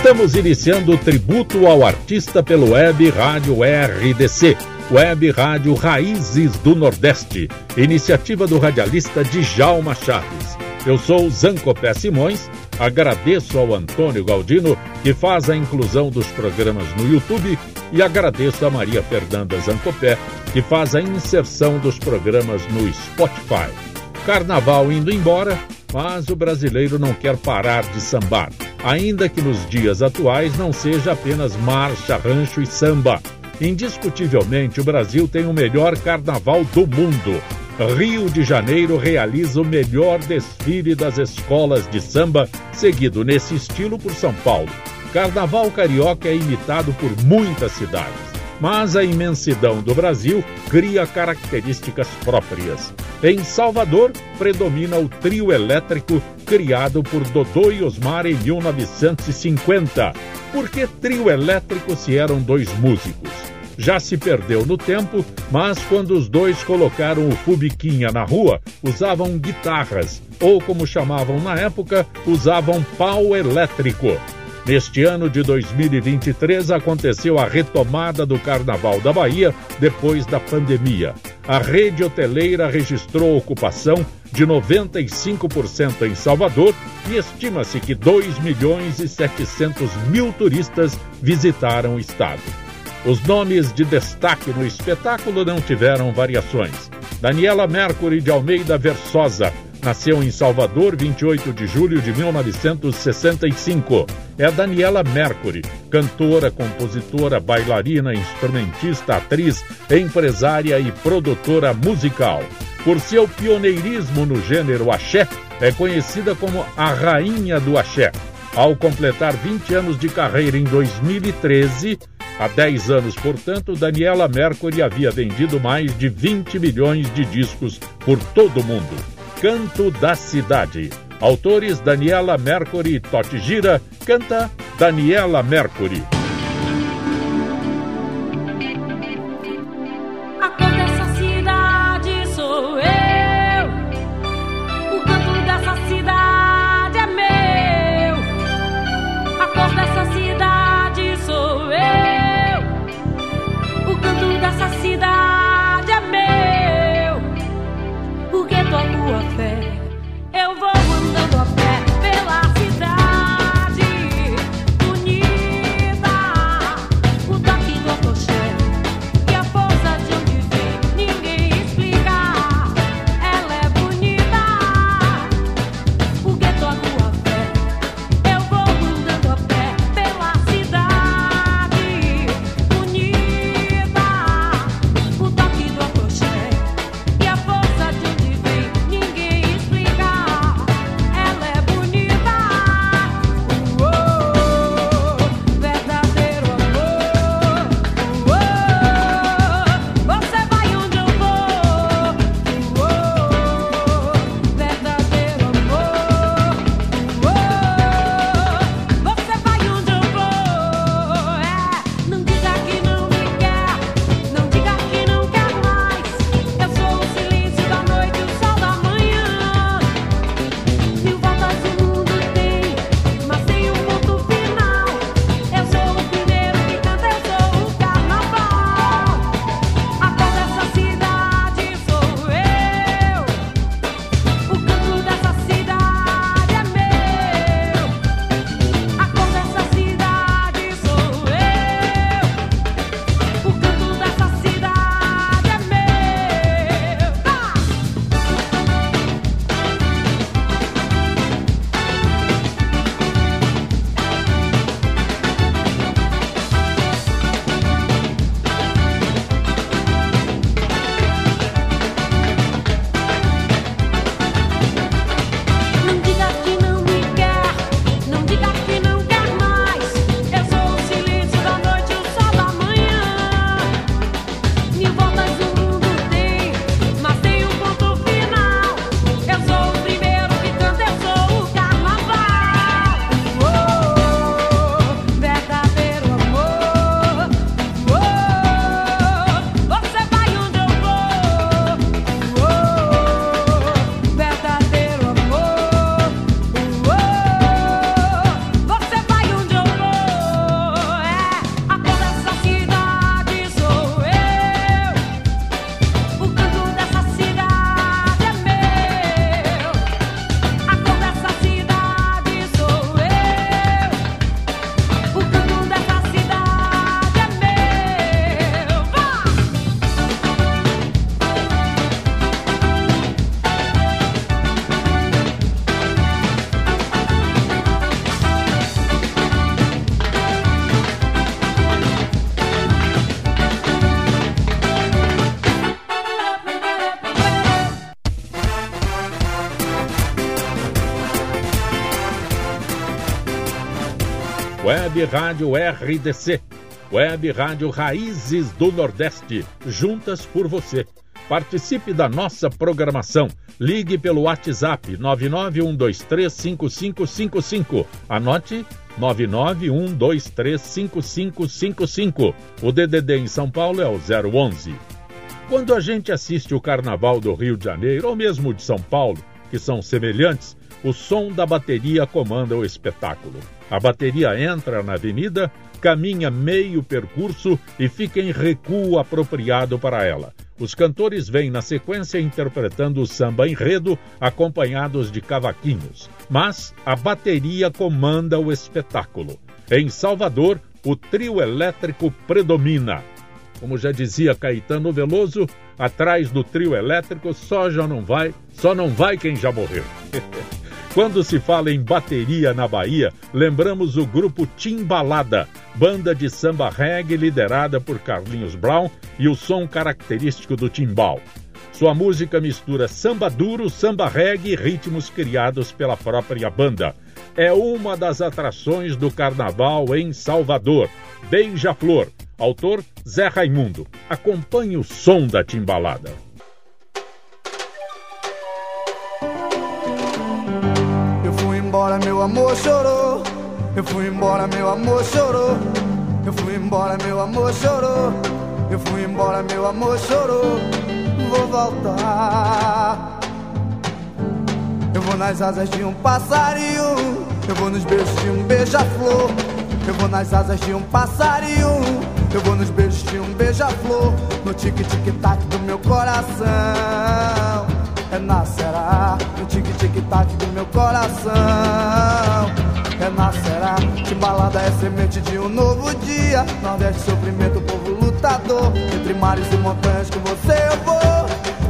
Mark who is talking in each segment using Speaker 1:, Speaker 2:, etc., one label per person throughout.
Speaker 1: Estamos iniciando o tributo ao artista pelo Web Rádio RDC, Web Rádio Raízes do Nordeste, iniciativa do radialista Djalma Chaves. Eu sou Zancopé Simões, agradeço ao Antônio Galdino, que faz a inclusão dos programas no YouTube, e agradeço a Maria Fernanda Zancopé, que faz a inserção dos programas no Spotify. Carnaval indo embora, mas o brasileiro não quer parar de sambar, ainda que nos dias atuais não seja apenas marcha, rancho e samba. Indiscutivelmente, o Brasil tem o melhor carnaval do mundo. Rio de Janeiro realiza o melhor desfile das escolas de samba, seguido nesse estilo por São Paulo. Carnaval carioca é imitado por muitas cidades mas a imensidão do Brasil cria características próprias. Em Salvador, predomina o trio elétrico criado por Dodô e Osmar em 1950. Por que trio elétrico se eram dois músicos? Já se perdeu no tempo, mas quando os dois colocaram o Fubiquinha na rua, usavam guitarras, ou como chamavam na época, usavam pau elétrico. Neste ano de 2023 aconteceu a retomada do Carnaval da Bahia depois da pandemia. A rede hoteleira registrou ocupação de 95% em Salvador e estima-se que 2 milhões e 700 mil turistas visitaram o estado. Os nomes de destaque no espetáculo não tiveram variações. Daniela Mercury de Almeida Versosa Nasceu em Salvador, 28 de julho de 1965. É Daniela Mercury, cantora, compositora, bailarina, instrumentista, atriz, empresária e produtora musical. Por seu pioneirismo no gênero axé, é conhecida como a Rainha do Axé. Ao completar 20 anos de carreira em 2013, há 10 anos, portanto, Daniela Mercury havia vendido mais de 20 milhões de discos por todo o mundo. Canto da Cidade. Autores Daniela Mercury Totti Gira, canta Daniela Mercury. Web Rádio RDC. Web Rádio Raízes do Nordeste. Juntas por você. Participe da nossa programação. Ligue pelo WhatsApp 991235555. Anote 991235555. O DDD em São Paulo é o 011. Quando a gente assiste o Carnaval do Rio de Janeiro ou mesmo de São Paulo, que são semelhantes, o som da bateria comanda o espetáculo. A bateria entra na avenida, caminha meio percurso e fica em recuo apropriado para ela. Os cantores vêm na sequência interpretando o samba enredo, acompanhados de cavaquinhos. Mas a bateria comanda o espetáculo. Em Salvador, o trio elétrico predomina. Como já dizia Caetano Veloso, atrás do trio elétrico só já não vai, só não vai quem já morreu. Quando se fala em bateria na Bahia, lembramos o grupo Timbalada, banda de samba reggae liderada por Carlinhos Brown e o som característico do timbal. Sua música mistura samba duro, samba reggae e ritmos criados pela própria banda. É uma das atrações do carnaval em Salvador. Beija-Flor. Autor Zé Raimundo. Acompanhe o som da timbalada.
Speaker 2: Embora, meu amor chorou. Eu fui embora, meu amor chorou. Eu fui embora, meu amor chorou. Eu fui embora, meu amor chorou. Vou voltar. Eu vou nas asas de um passarinho. Eu vou nos beijos de um beija-flor. Eu vou nas asas de um passarinho. Eu vou nos beijos de um beija-flor. No tic-tic-tac do meu coração renascerá no tic-tic-tac do meu coração. Renascerá, balada é semente de um novo dia. Nordeste, sofrimento, povo lutador. Entre mares e montanhas com você eu vou.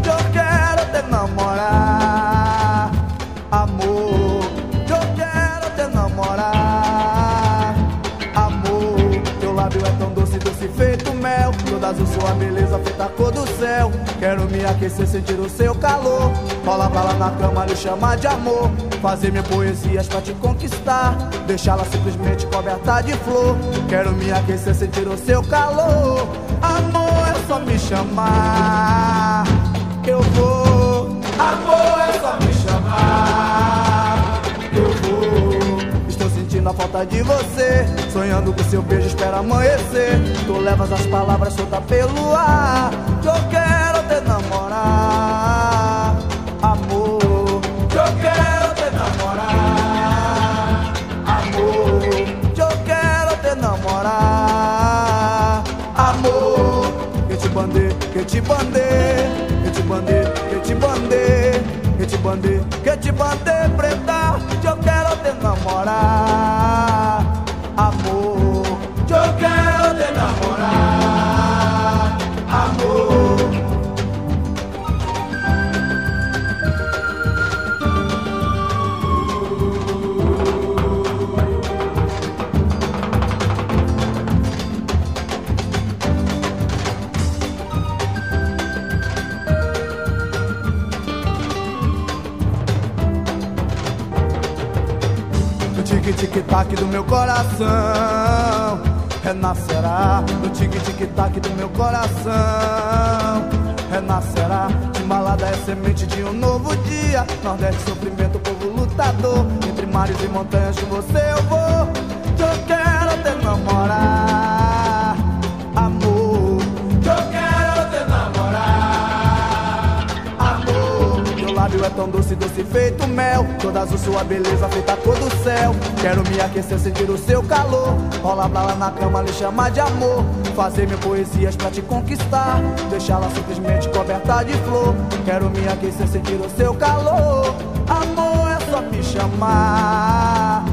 Speaker 2: Eu quero te namorar, amor. Eu quero te namorar, amor. Teu lábio é tão doce, doce feito mel. Toda azul, sua beleza feita a cor do céu. Quero me aquecer, sentir o seu calor. Rola lá na cama, lhe chamar de amor. Fazer minhas poesias pra te conquistar. Deixá-la simplesmente coberta de flor. Quero me aquecer, sentir o seu calor. Amor, é só me chamar. Eu vou. Amor, é só me chamar. Eu vou. Estou sentindo a falta de você. Sonhando com seu beijo, espera amanhecer. Tu levas as palavras soltas pelo ar. Eu quero te namorar. Amor, eu quero te namorar. Amor, eu quero te namorar. Amor, que te bandei, que te bandei, que te bandei, que te bandei, que te bandei, que te bandei, preta. Eu quero te namorar. Tic-tic-tac do meu coração. Renascerá No tic-tic-tac do meu coração. Renascerá Timbalada é semente de um novo dia. Nordeste, sofrimento, povo lutador. Entre mares e montanhas com você eu vou. Eu quero te namorar Amor. Eu quero te namorar Amor. Teu lábio é tão doce, doce feito mel. Toda azul sua beleza feita cor do céu. Quero me aquecer, sentir o seu calor. Rola lá na cama, lhe chamar de amor. Fazer mil poesias pra te conquistar. Deixá-la simplesmente coberta de flor. Quero me aquecer, sentir o seu calor. Amor, é só me chamar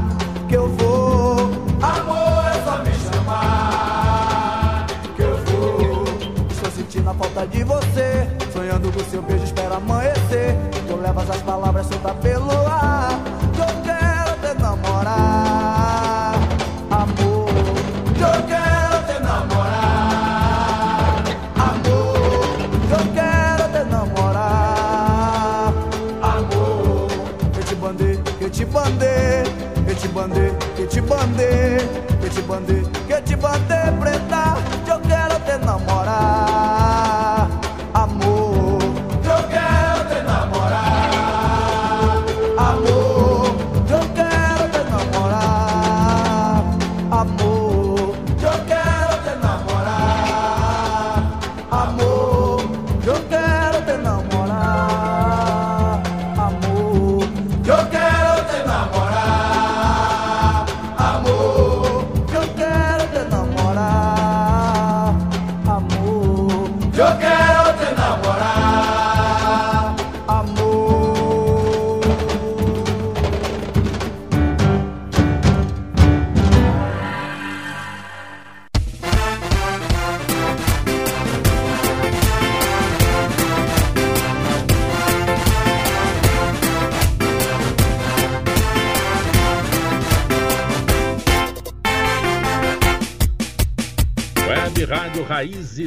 Speaker 2: Que eu vou. Amor, é só me chamar Que eu vou. Estou sentindo a falta de você Sonhando com seu beijo, espero amanhecer. Tu levas as palavras solta pelo ar. Que eu quero te namorar, amor. Que eu quero te namorar, amor. Que eu quero te namorar, amor. Eu te bandei, eu te bandei, eu te bandei, eu te bandei, eu te bandei, eu te
Speaker 3: bandei.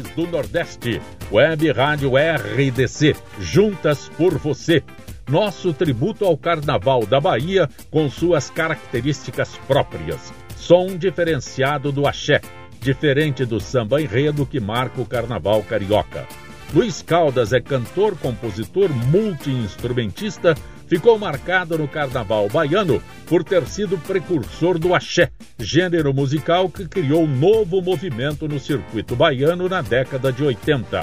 Speaker 3: Do Nordeste, Web Rádio RDC, juntas por você. Nosso tributo ao Carnaval da Bahia com suas características próprias. Som diferenciado do axé, diferente do samba enredo que marca o Carnaval carioca. Luiz Caldas é cantor, compositor, multi-instrumentista ficou marcado no carnaval baiano por ter sido precursor do axé, gênero musical que criou um novo movimento no circuito baiano na década de 80.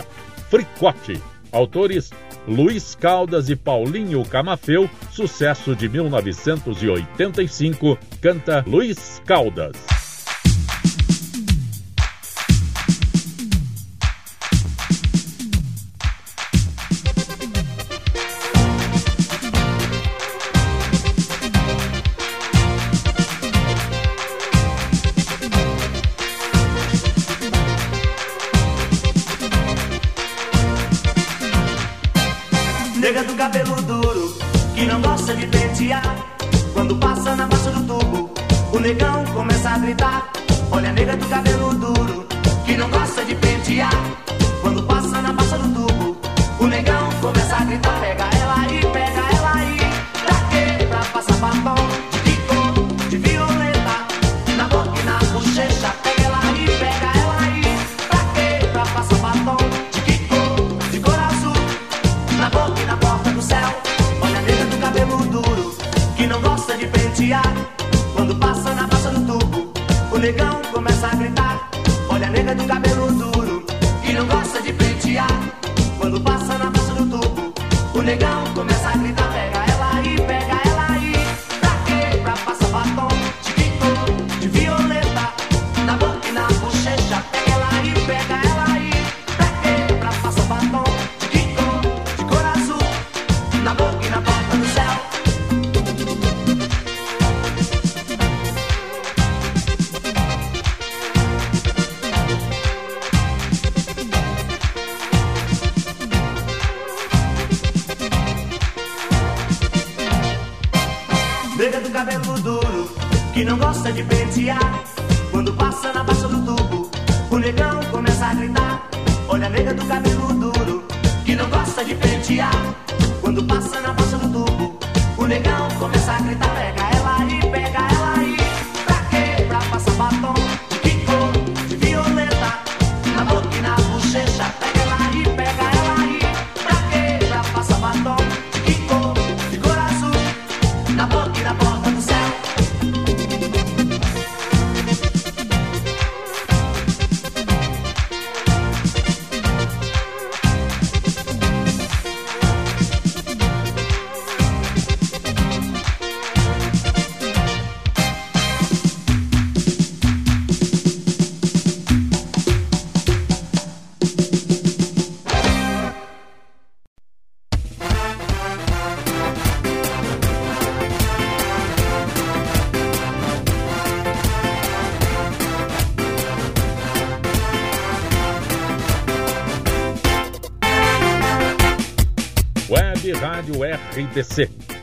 Speaker 3: Fricote, autores Luiz Caldas e Paulinho Camafeu, sucesso de 1985, canta Luiz Caldas.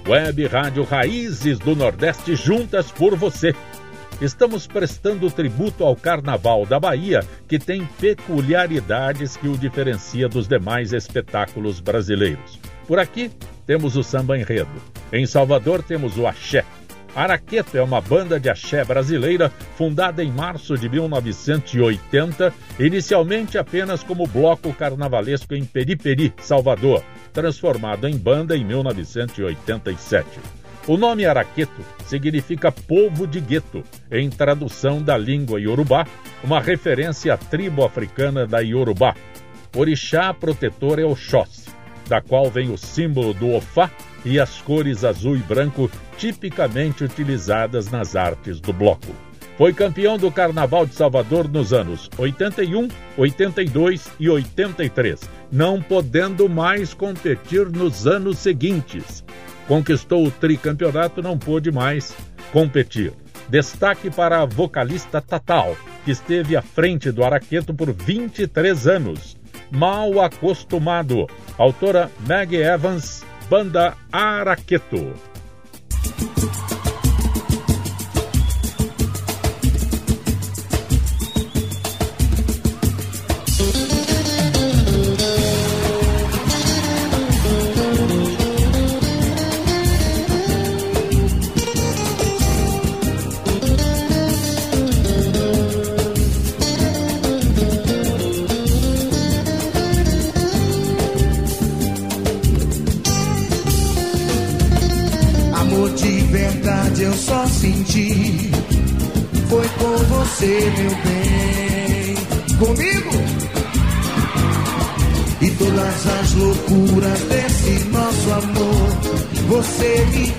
Speaker 3: Web Rádio Raízes do Nordeste juntas por você. Estamos prestando tributo ao Carnaval da Bahia, que tem peculiaridades que o diferencia dos demais espetáculos brasileiros. Por aqui temos o samba enredo. Em Salvador temos o axé.
Speaker 1: Araqueto é uma banda de axé brasileira fundada em março de 1980, inicialmente apenas como bloco carnavalesco em Periperi, Salvador, transformado em banda em 1987. O nome Araqueto significa povo de gueto, em tradução da língua iorubá, uma referência à tribo africana da Iorubá. Orixá protetor é Oxóssi, da qual vem o símbolo do Ofá e as cores azul e branco tipicamente utilizadas nas artes do bloco. Foi campeão do Carnaval de Salvador nos anos 81, 82 e 83, não podendo mais competir nos anos seguintes conquistou o tricampeonato, não pôde mais competir. Destaque para a vocalista Tatal, que esteve à frente do Araqueto por 23 anos. Mal acostumado. Autora Maggie Evans, banda Araqueto.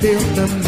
Speaker 4: Você me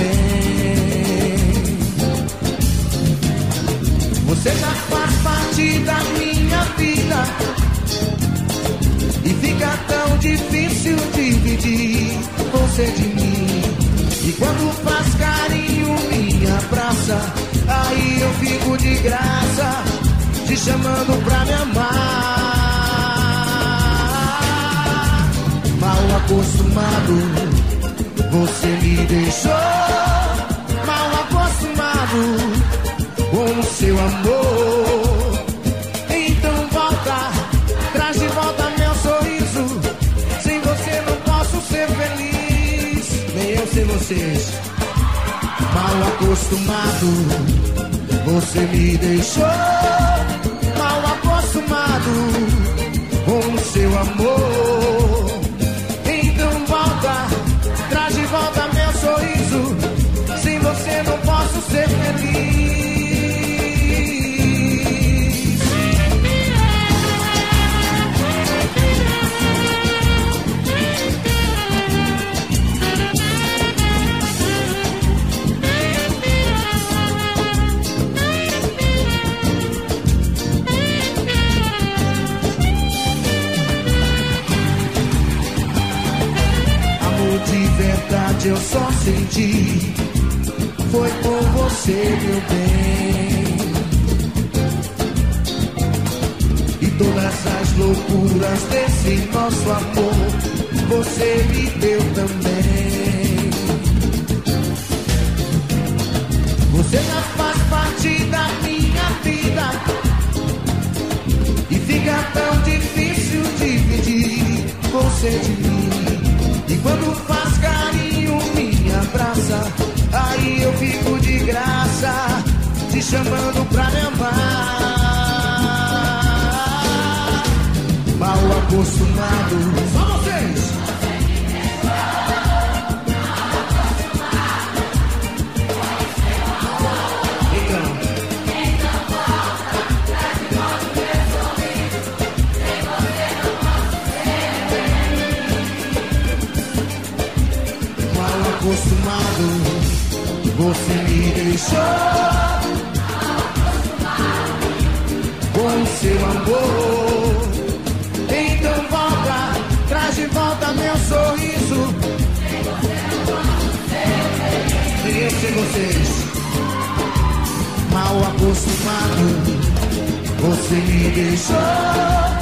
Speaker 4: eu só senti foi por você, meu bem. E todas as loucuras desse nosso amor, você me deu também. Você já faz parte da minha vida. E fica tão difícil dividir você de mim. E quando faz carinho, me abraça. Aí eu fico de graça, te chamando pra me amar. Mal acostumado, só você me deixou com seu amor. Então volta, traz de volta meu sorriso. Queria ser vocês, mal acostumado, você me deixou.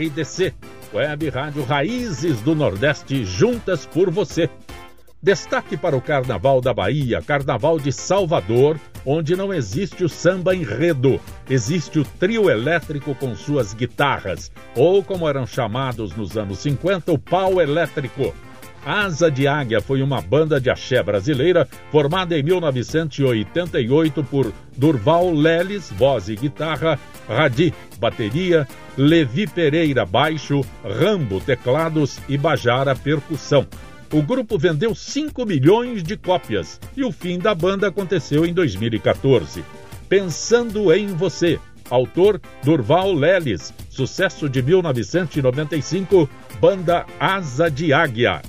Speaker 5: RDC, Web Rádio Raízes do Nordeste, juntas por você. Destaque para o Carnaval da Bahia, Carnaval de Salvador, onde não existe o samba enredo, existe o trio elétrico com suas guitarras, ou como eram chamados nos anos 50, o pau elétrico. Asa de Águia foi uma banda de axé brasileira formada em 1988 por Durval Leles, voz e guitarra, Radi, bateria, Levi Pereira, baixo, Rambo, teclados e Bajara, percussão. O grupo vendeu 5 milhões de cópias e o fim da banda aconteceu em 2014. Pensando em Você, autor Durval Leles, sucesso de 1995, banda Asa de Águia.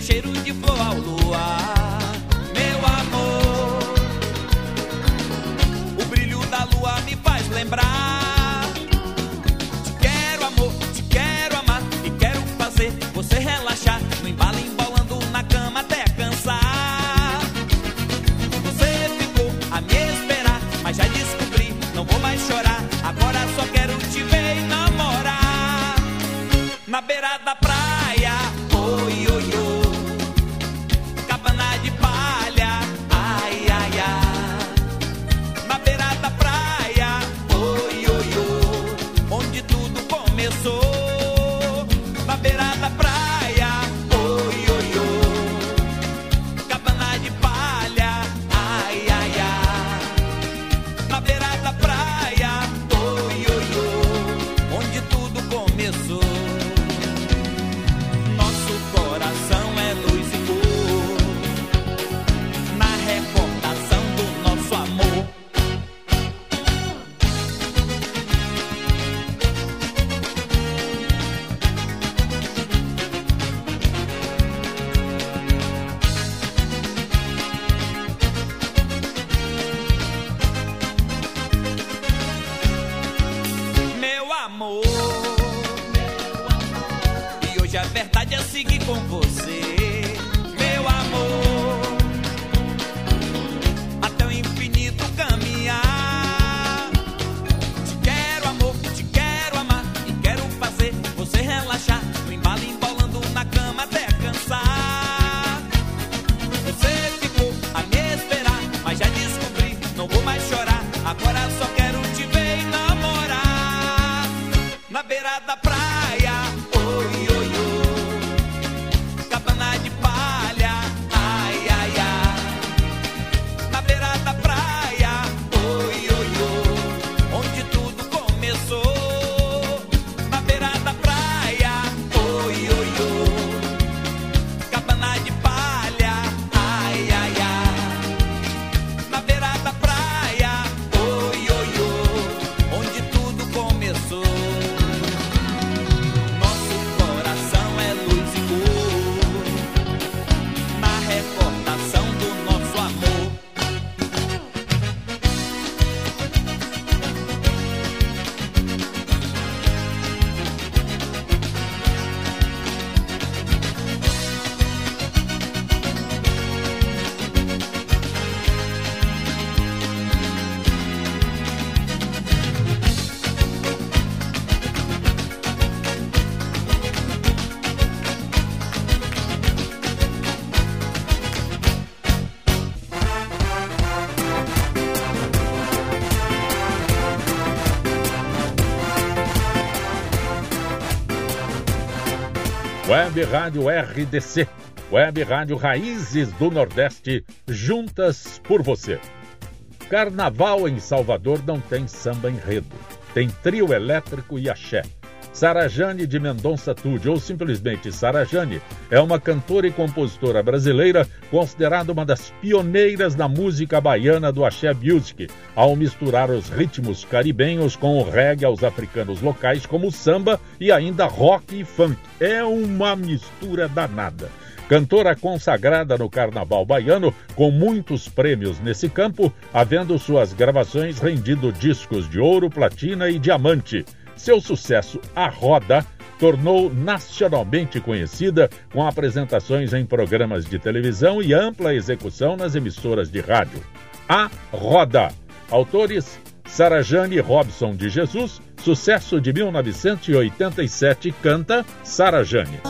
Speaker 5: cheiro de flor ao luar.
Speaker 1: Web Rádio RDC, Web Rádio Raízes do Nordeste, juntas por você. Carnaval em Salvador não tem samba enredo, tem trio elétrico e axé. Sarajane de Mendonça Tude, ou simplesmente Sarajane, é uma cantora e compositora brasileira considerada uma das pioneiras da música baiana do axé music, ao misturar os ritmos caribenhos com o reggae aos africanos locais, como samba e ainda rock e funk. É uma mistura danada. Cantora consagrada no carnaval baiano, com muitos prêmios nesse campo, havendo suas gravações rendido discos de ouro, platina e diamante. Seu sucesso A Roda tornou nacionalmente conhecida com apresentações em programas de televisão e ampla execução nas emissoras de rádio. A Roda. Autores Sarajane Robson de Jesus, sucesso de 1987, canta Sarajane.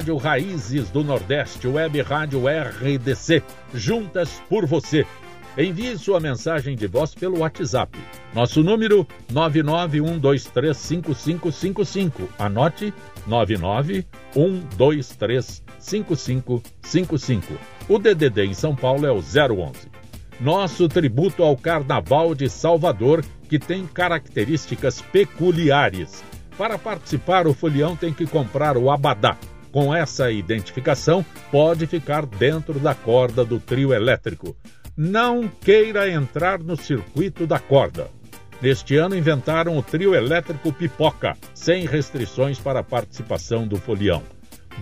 Speaker 1: Rádio Raízes do Nordeste, Web Rádio RDC, juntas por você. Envie sua mensagem de voz pelo WhatsApp. Nosso número 991235555. Anote 991235555. O DDD em São Paulo é o 011. Nosso tributo ao Carnaval de Salvador, que tem características peculiares. Para participar, o folião tem que comprar o abadá com essa identificação, pode ficar dentro da corda do trio elétrico. Não queira entrar no circuito da corda. Neste ano inventaram o trio elétrico Pipoca, sem restrições para a participação do folião.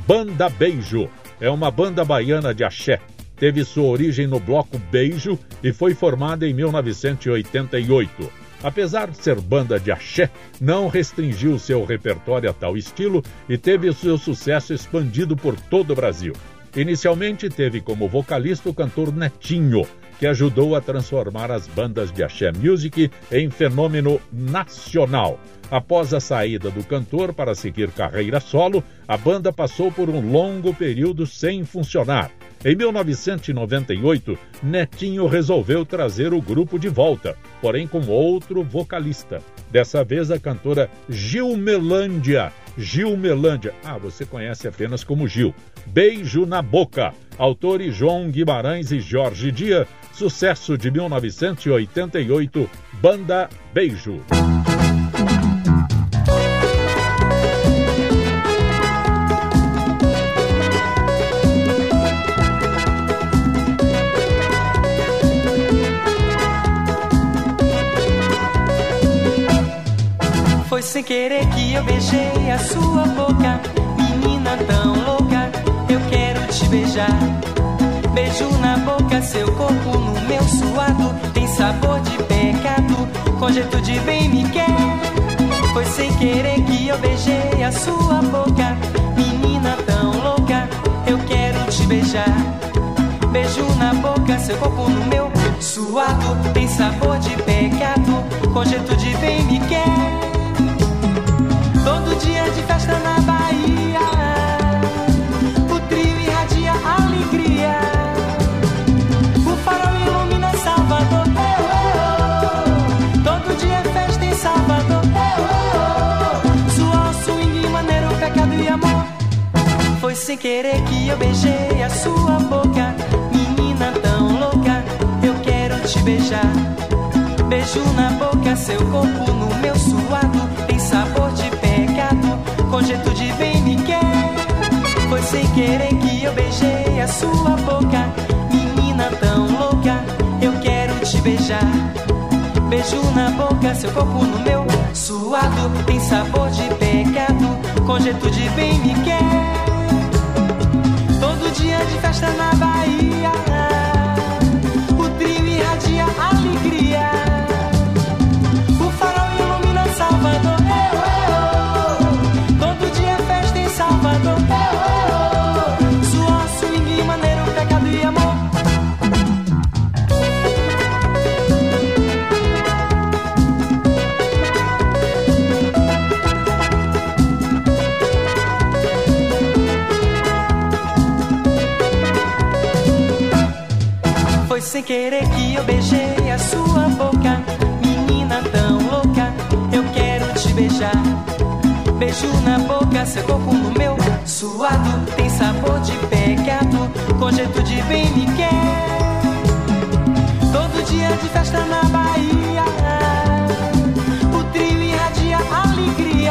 Speaker 1: Banda Beijo é uma banda baiana de axé. Teve sua origem no bloco Beijo e foi formada em 1988. Apesar de ser banda de axé, não restringiu seu repertório a tal estilo e teve seu sucesso expandido por todo o Brasil. Inicialmente teve como vocalista o cantor Netinho, que ajudou a transformar as bandas de axé music em fenômeno nacional. Após a saída do cantor para seguir carreira solo, a banda passou por um longo período sem funcionar. Em 1998, Netinho resolveu trazer o grupo de volta, porém com outro vocalista. Dessa vez a cantora Gilmelândia. Gilmelândia. Ah, você conhece apenas como Gil. Beijo na Boca. Autores João Guimarães e Jorge Dia. Sucesso de 1988. Banda Beijo.
Speaker 6: Foi sem querer que eu beijei a sua boca, menina tão louca, eu quero te beijar. Beijo na boca, seu corpo no meu suado, tem sabor de pecado, com jeito de bem me quer. Foi sem querer que eu beijei a sua boca, menina tão louca, eu quero te beijar. Beijo na boca, seu corpo no meu suado, tem sabor de pecado, com jeito de bem me quer. Dia de festa na Bahia, o trio irradia alegria. O farol ilumina Salvador. Todo dia é festa em Salvador. Suor, swing, maneiro, pecado e amor. Foi sem querer que eu beijei a sua boca, menina tão louca. Eu quero te beijar. Beijo na boca, seu corpo no meu suado com jeito de bem me quer. Foi sem querer que eu beijei a sua boca, menina tão louca, eu quero te beijar. Beijo na boca, seu corpo no meu, suado, tem sabor de pecado, com jeito de bem me quer. Todo dia de festa na Bahia, o trio irradia alegria. Sem querer que eu beijei a sua boca. Menina tão louca, eu quero te beijar. Beijo na boca, seu corpo no meu. Suado, tem sabor de pecado, com jeito de bem me quer. Todo dia de festa na Bahia, o trio irradia alegria.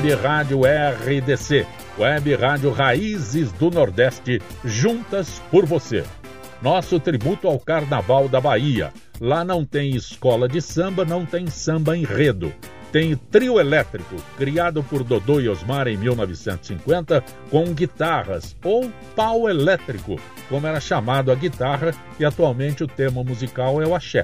Speaker 1: Web Rádio RDC, Web Rádio Raízes do Nordeste, juntas por você. Nosso tributo ao Carnaval da Bahia. Lá não tem escola de samba, não tem samba enredo. Tem trio elétrico, criado por Dodô e Osmar em 1950, com guitarras, ou pau elétrico, como era chamado a guitarra, e atualmente o tema musical é o axé.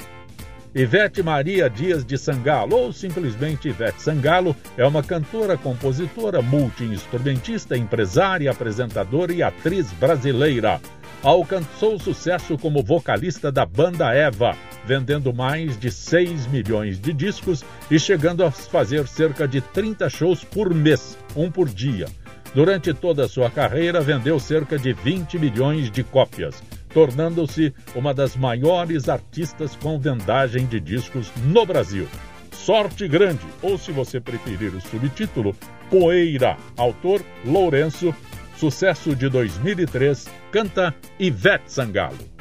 Speaker 1: Ivete Maria Dias de Sangalo, ou simplesmente Ivete Sangalo, é uma cantora, compositora, multi-instrumentista, empresária, apresentadora e atriz brasileira. Alcançou sucesso como vocalista da banda Eva, vendendo mais de 6 milhões de discos e chegando a fazer cerca de 30 shows por mês, um por dia. Durante toda a sua carreira, vendeu cerca de 20 milhões de cópias tornando-se uma das maiores artistas com vendagem de discos no Brasil. Sorte Grande, ou se você preferir o subtítulo, Poeira, autor Lourenço, sucesso de 2003, canta Ivete Sangalo.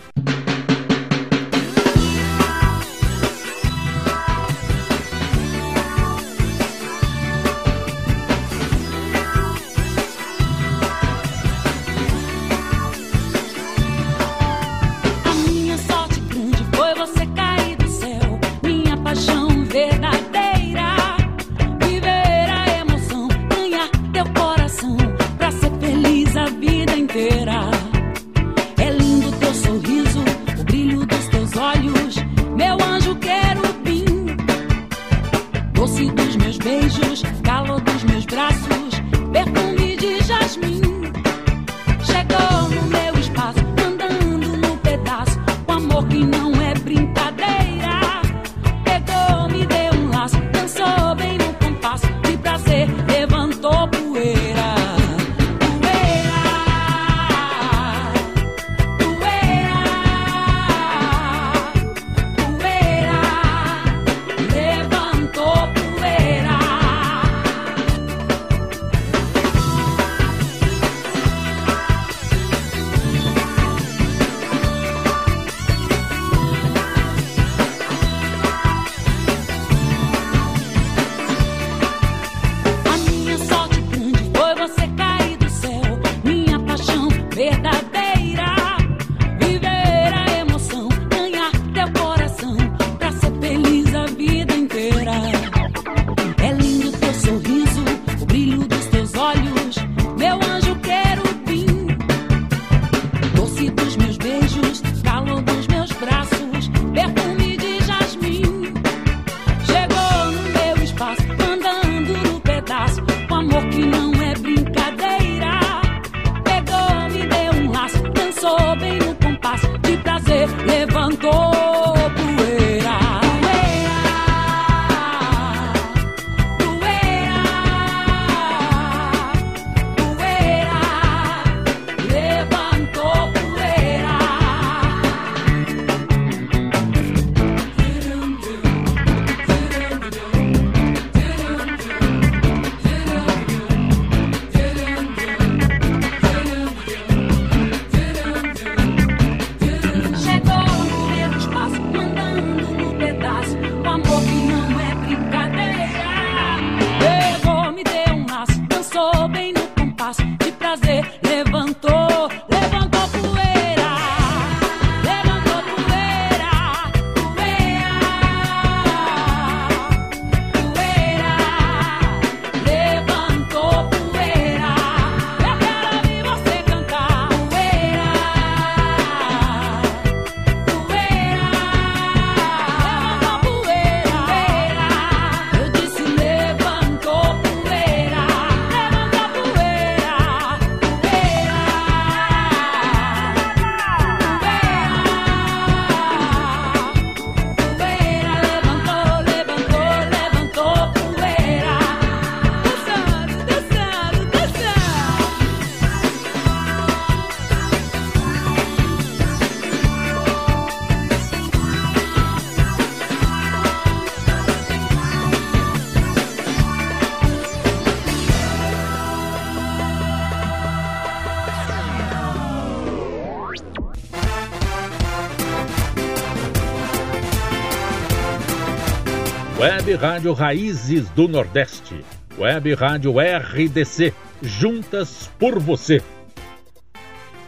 Speaker 1: Rádio Raízes do Nordeste. Web Rádio RDC. Juntas por você.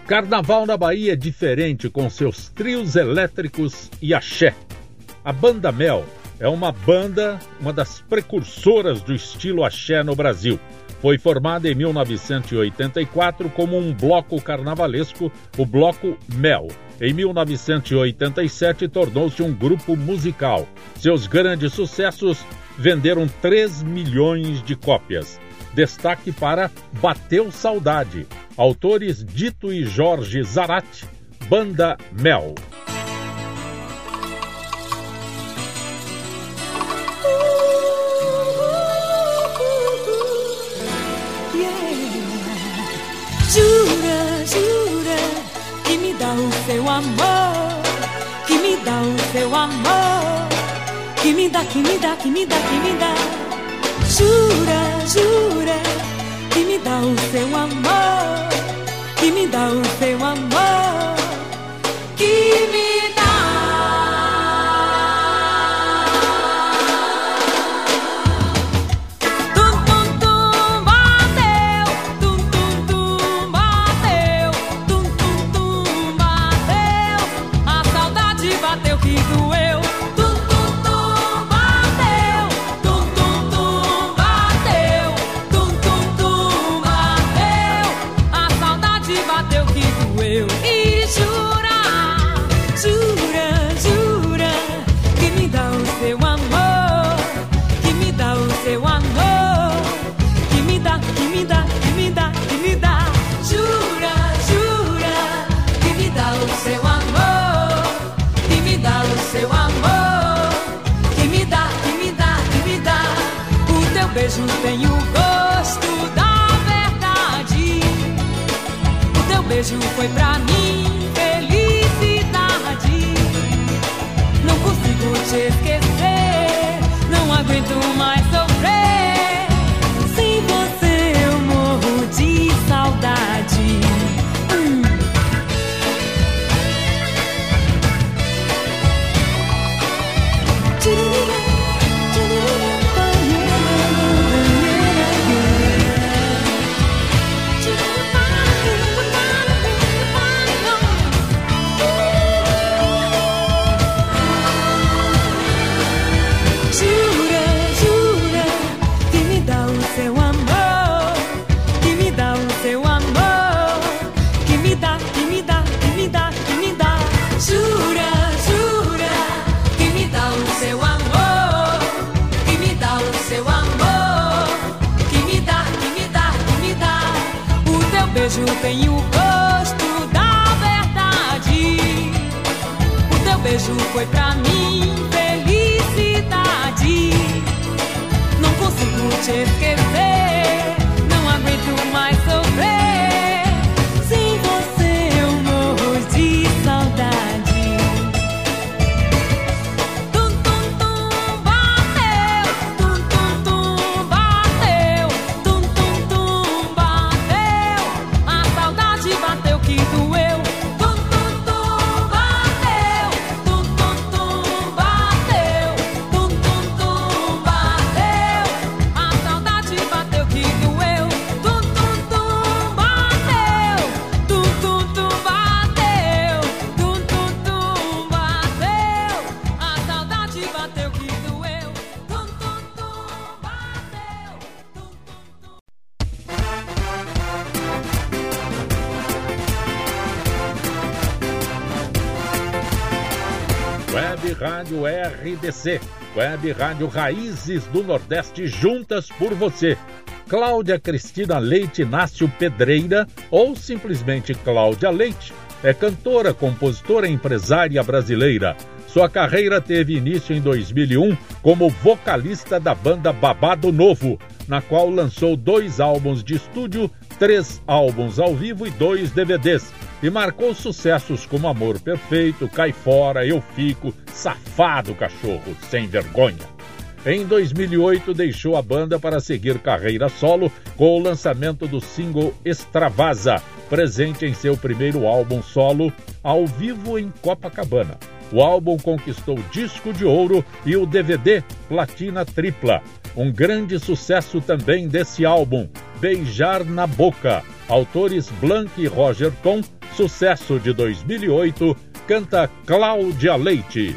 Speaker 1: Carnaval na Bahia é diferente com seus trios elétricos e axé. A Banda Mel é uma banda, uma das precursoras do estilo axé no Brasil. Foi formada em 1984 como um bloco carnavalesco, o Bloco Mel. Em 1987 tornou-se um grupo musical. Seus grandes sucessos venderam 3 milhões de cópias. Destaque para Bateu Saudade. Autores Dito e Jorge Zarate, Banda Mel.
Speaker 7: Jura, jura que me dá o seu amor, que me dá o seu amor, que me dá, que me dá, que me dá, que me dá. Jura, jura que me dá o seu amor, que me dá o seu amor, foi pra mim
Speaker 1: Rádio RDC, Web Rádio Raízes do Nordeste, juntas por você. Cláudia Cristina Leite Inácio Pedreira, ou simplesmente Cláudia Leite, é cantora, compositora e empresária brasileira. Sua carreira teve início em 2001 como vocalista da banda Babado Novo, na qual lançou dois álbuns de estúdio, três álbuns ao vivo e dois DVDs, e marcou sucessos como Amor Perfeito, Cai Fora, Eu Fico, Safado Cachorro, Sem Vergonha. Em 2008, deixou a banda para seguir carreira solo com o lançamento do single Extravasa, presente em seu primeiro álbum solo, ao vivo em Copacabana.
Speaker 7: O álbum conquistou disco de ouro e o DVD platina tripla. Um grande sucesso também desse álbum, Beijar na Boca. Autores Blanc e Roger Tom, sucesso de 2008, canta Cláudia Leite.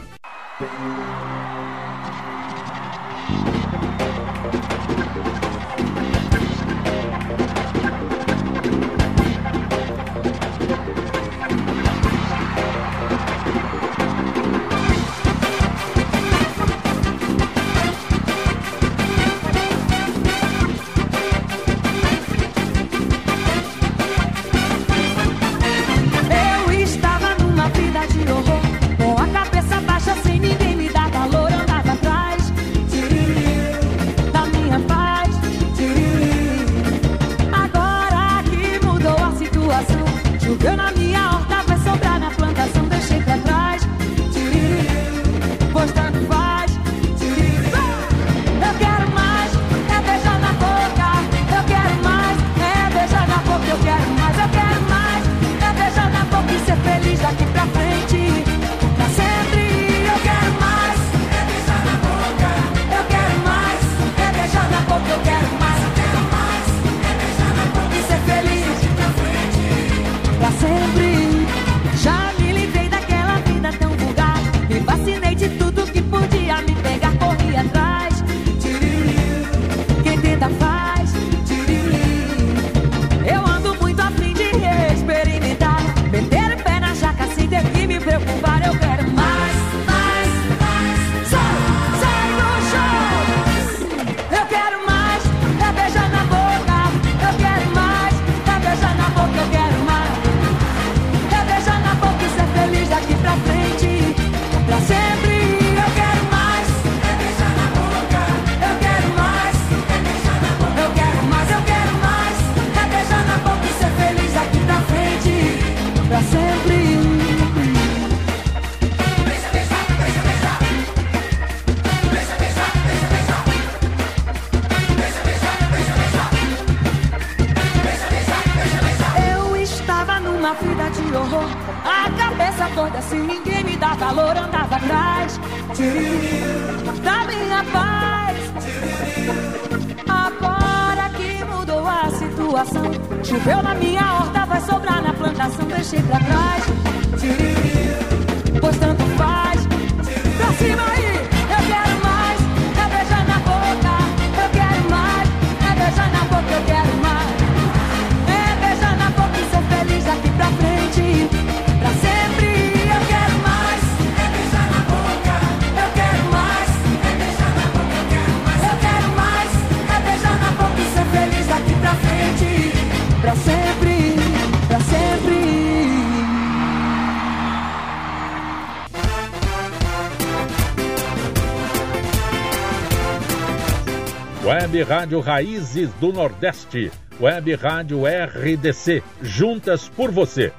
Speaker 7: Web Rádio Raízes do Nordeste, Web Rádio RDC, juntas por você.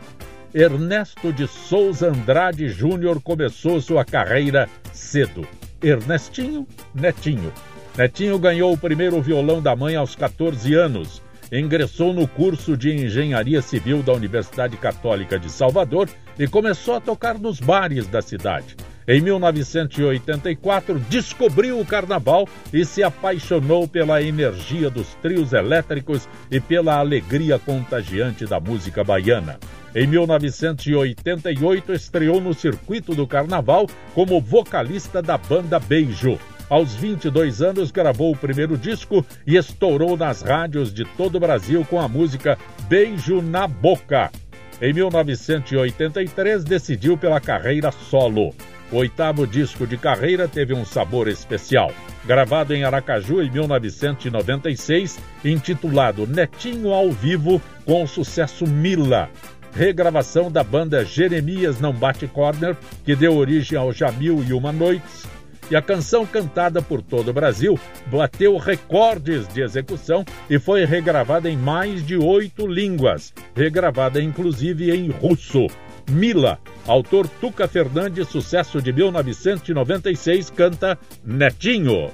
Speaker 7: Ernesto de Souza Andrade Júnior começou sua carreira cedo. Ernestinho, Netinho. Netinho ganhou o primeiro violão da mãe aos 14 anos. Ingressou no curso de Engenharia Civil da Universidade Católica de Salvador e começou a tocar nos bares da cidade. Em 1984, descobriu o carnaval e se apaixonou pela energia dos trios elétricos e pela alegria contagiante da música baiana. Em 1988, estreou no circuito do carnaval como vocalista da banda Beijo. Aos 22 anos, gravou o primeiro disco e estourou nas rádios de todo o Brasil com a música Beijo na Boca. Em 1983, decidiu pela carreira solo. O oitavo disco de carreira teve um sabor especial. Gravado em Aracaju em 1996, intitulado Netinho ao Vivo, com o sucesso Mila. Regravação da banda Jeremias Não Bate Corner, que deu origem ao Jamil e Uma Noites. E a canção cantada por todo o Brasil bateu recordes de execução e foi regravada em mais de oito línguas, regravada inclusive em russo. Mila, autor Tuca Fernandes, sucesso de 1996, canta Netinho.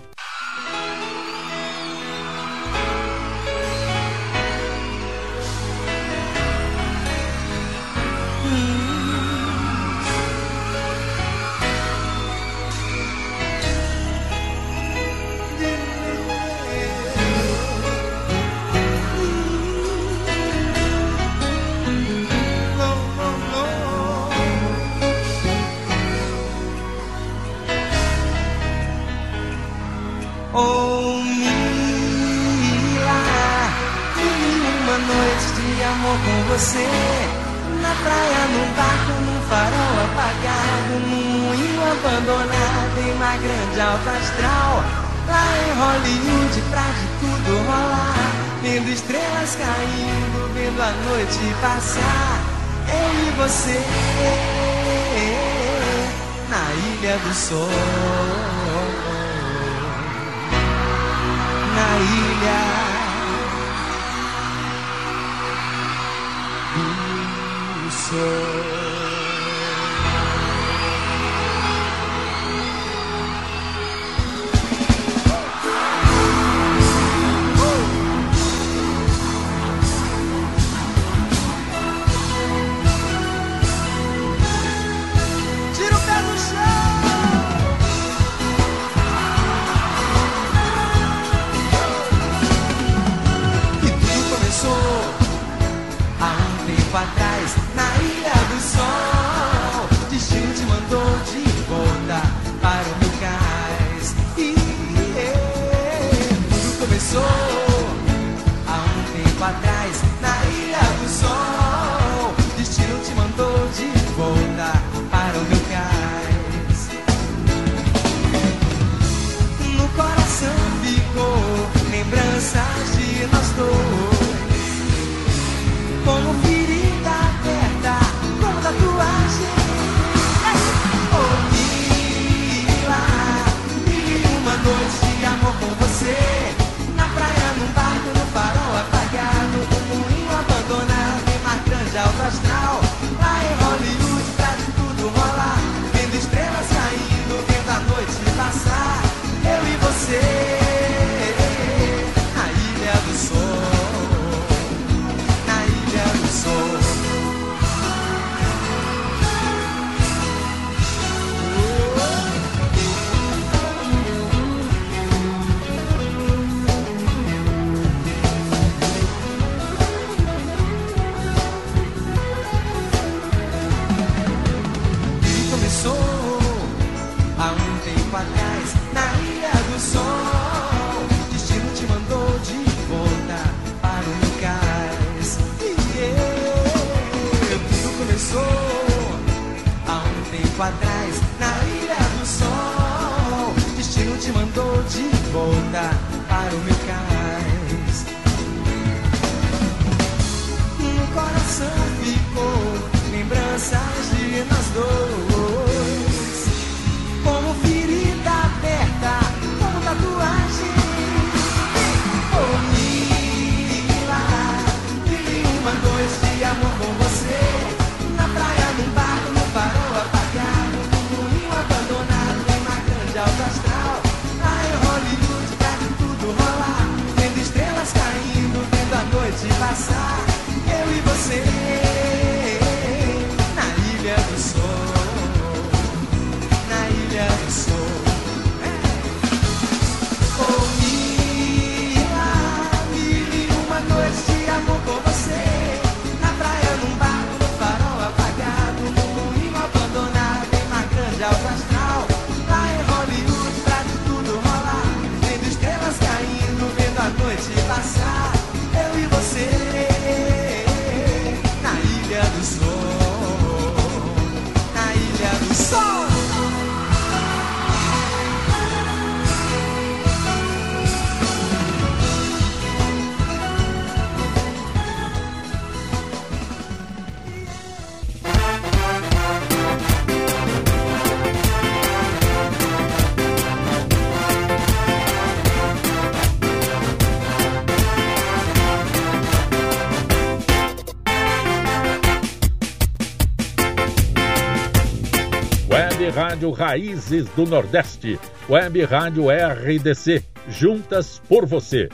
Speaker 1: Rádio Raízes do Nordeste, Web Rádio RDC, juntas por você.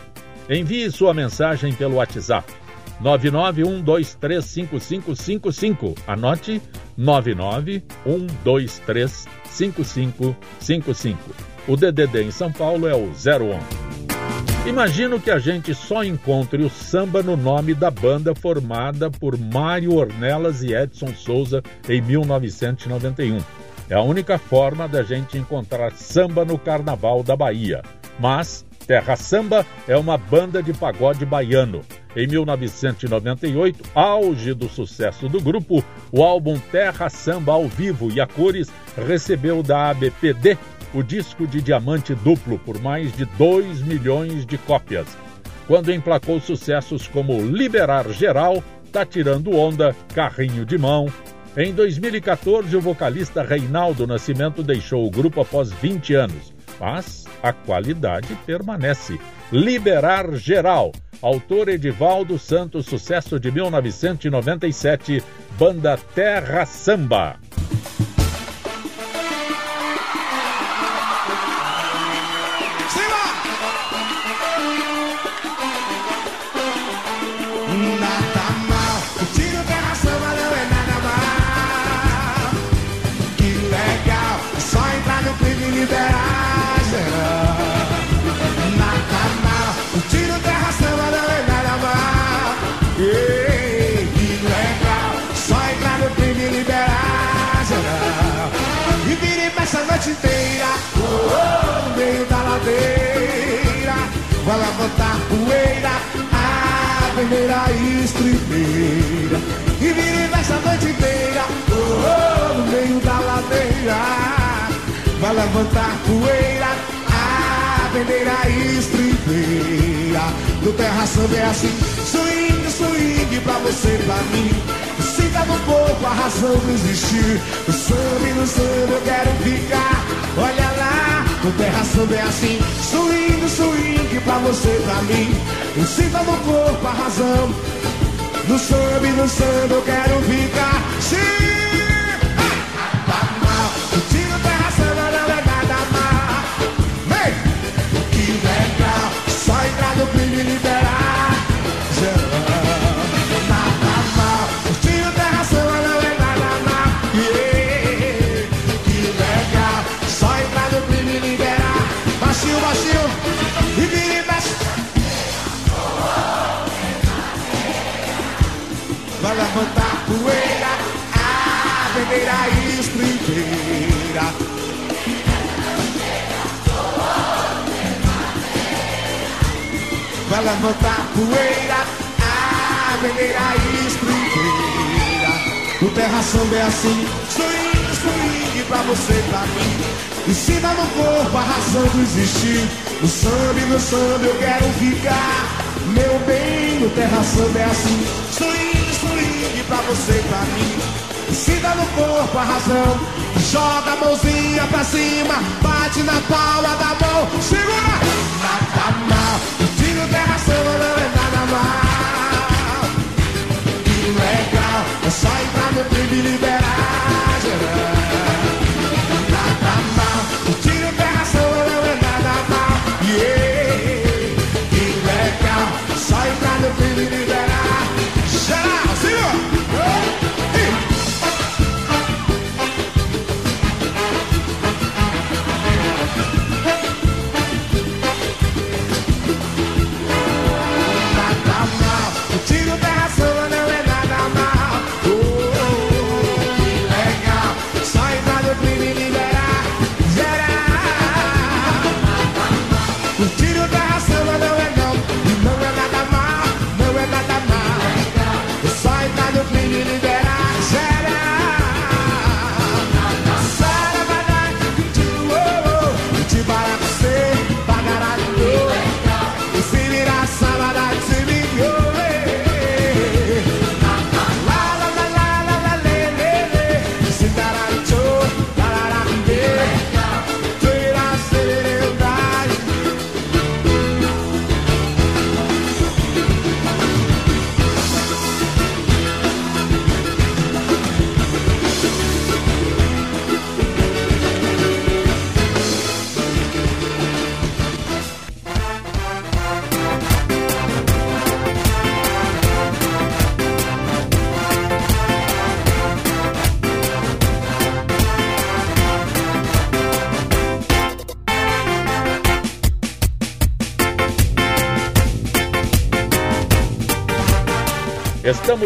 Speaker 1: Envie sua mensagem pelo WhatsApp 991235555. Anote 991235555. O DDD em São Paulo é o 011. Imagino que a gente só encontre o samba no nome da banda formada por Mário Ornelas e Edson Souza em 1991. É a única forma da gente encontrar samba no Carnaval da Bahia. Mas Terra Samba é uma banda de pagode baiano. Em 1998, auge do sucesso do grupo, o álbum Terra Samba ao vivo e a cores recebeu da ABPD o disco de diamante duplo por mais de 2 milhões de cópias. Quando emplacou sucessos como Liberar Geral, Tá Tirando Onda, Carrinho de Mão, em 2014, o vocalista Reinaldo Nascimento deixou o grupo após 20 anos, mas a qualidade permanece. Liberar Geral Autor Edivaldo Santos, sucesso de 1997, banda Terra Samba.
Speaker 4: Levantar poeira, a primeira estribeira. E vire nessa noite inteira, oh, oh, no meio da ladeira, vai levantar poeira, a primeira estribeira. No terra samba é assim, swing, swing pra você e pra mim no corpo, a razão de existir. No samba e no samba eu quero ficar. Olha lá, no terra samba é assim. Swing, swing pra você pra mim. Eu sinta no corpo a razão. No samba no samba eu quero ficar. Sim! Levantar poeira, a bandeira estribeira. O terra samba é assim, swing, swing pra você e pra mim. Ensina no corpo a razão do existir. No samba e no samba eu quero ficar. Meu bem, no terra samba é assim, swing, swing pra você e pra mim. Ensina no corpo a razão. Joga a mãozinha pra cima, bate na palma da mão, segura! Nada mal é é só entrar no clipe e liberar.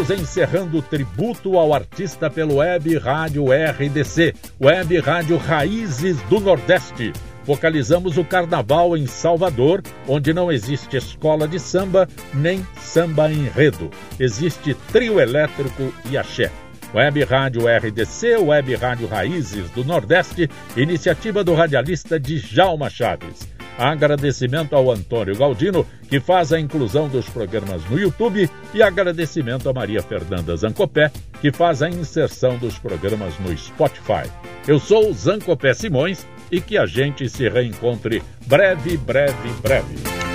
Speaker 1: Estamos encerrando o tributo ao artista pelo Web Rádio RDC, Web Rádio Raízes do Nordeste. Focalizamos o carnaval em Salvador, onde não existe escola de samba nem samba enredo. Existe trio elétrico e axé. Web Rádio RDC, Web Rádio Raízes do Nordeste, iniciativa do radialista Djalma Chaves. Agradecimento ao Antônio Galdino, que faz a inclusão dos programas no YouTube, e agradecimento a Maria Fernanda Zancopé, que faz a inserção dos programas no Spotify. Eu sou Zancopé Simões e que a gente se reencontre breve, breve, breve.